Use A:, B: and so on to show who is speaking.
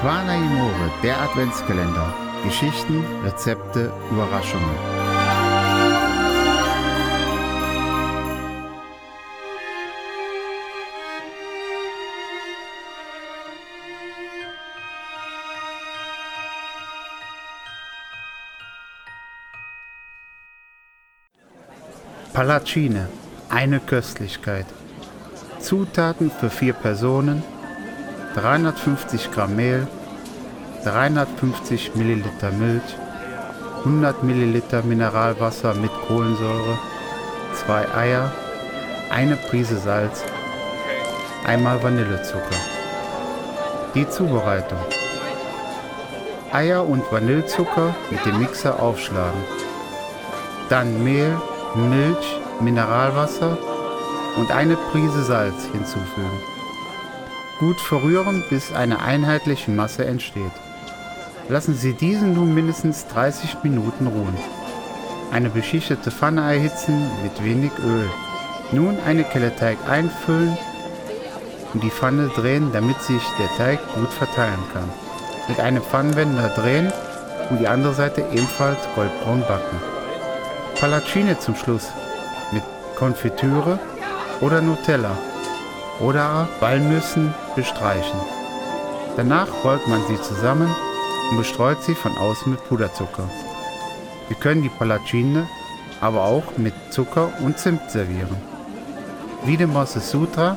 A: Amore, der Adventskalender. Geschichten, Rezepte, Überraschungen. Palatschine, eine Köstlichkeit. Zutaten für vier Personen, 350 Gramm Mehl, 350 Milliliter Milch, 100 Milliliter Mineralwasser mit Kohlensäure, zwei Eier, eine Prise Salz, einmal Vanillezucker. Die Zubereitung. Eier und Vanillezucker mit dem Mixer aufschlagen. Dann Mehl, Milch, Mineralwasser und eine Prise Salz hinzufügen. Gut verrühren, bis eine einheitliche Masse entsteht. Lassen Sie diesen nun mindestens 30 Minuten ruhen. Eine beschichtete Pfanne erhitzen mit wenig Öl. Nun eine Kelle Teig einfüllen und die Pfanne drehen, damit sich der Teig gut verteilen kann. Mit einem Pfannenwender drehen und die andere Seite ebenfalls goldbraun backen. Palatschine zum Schluss mit Konfitüre oder Nutella oder Walnüssen bestreichen. Danach rollt man sie zusammen und bestreut sie von außen mit Puderzucker. Wir können die Palatschine aber auch mit Zucker und Zimt servieren. Wie dem Moses Sutra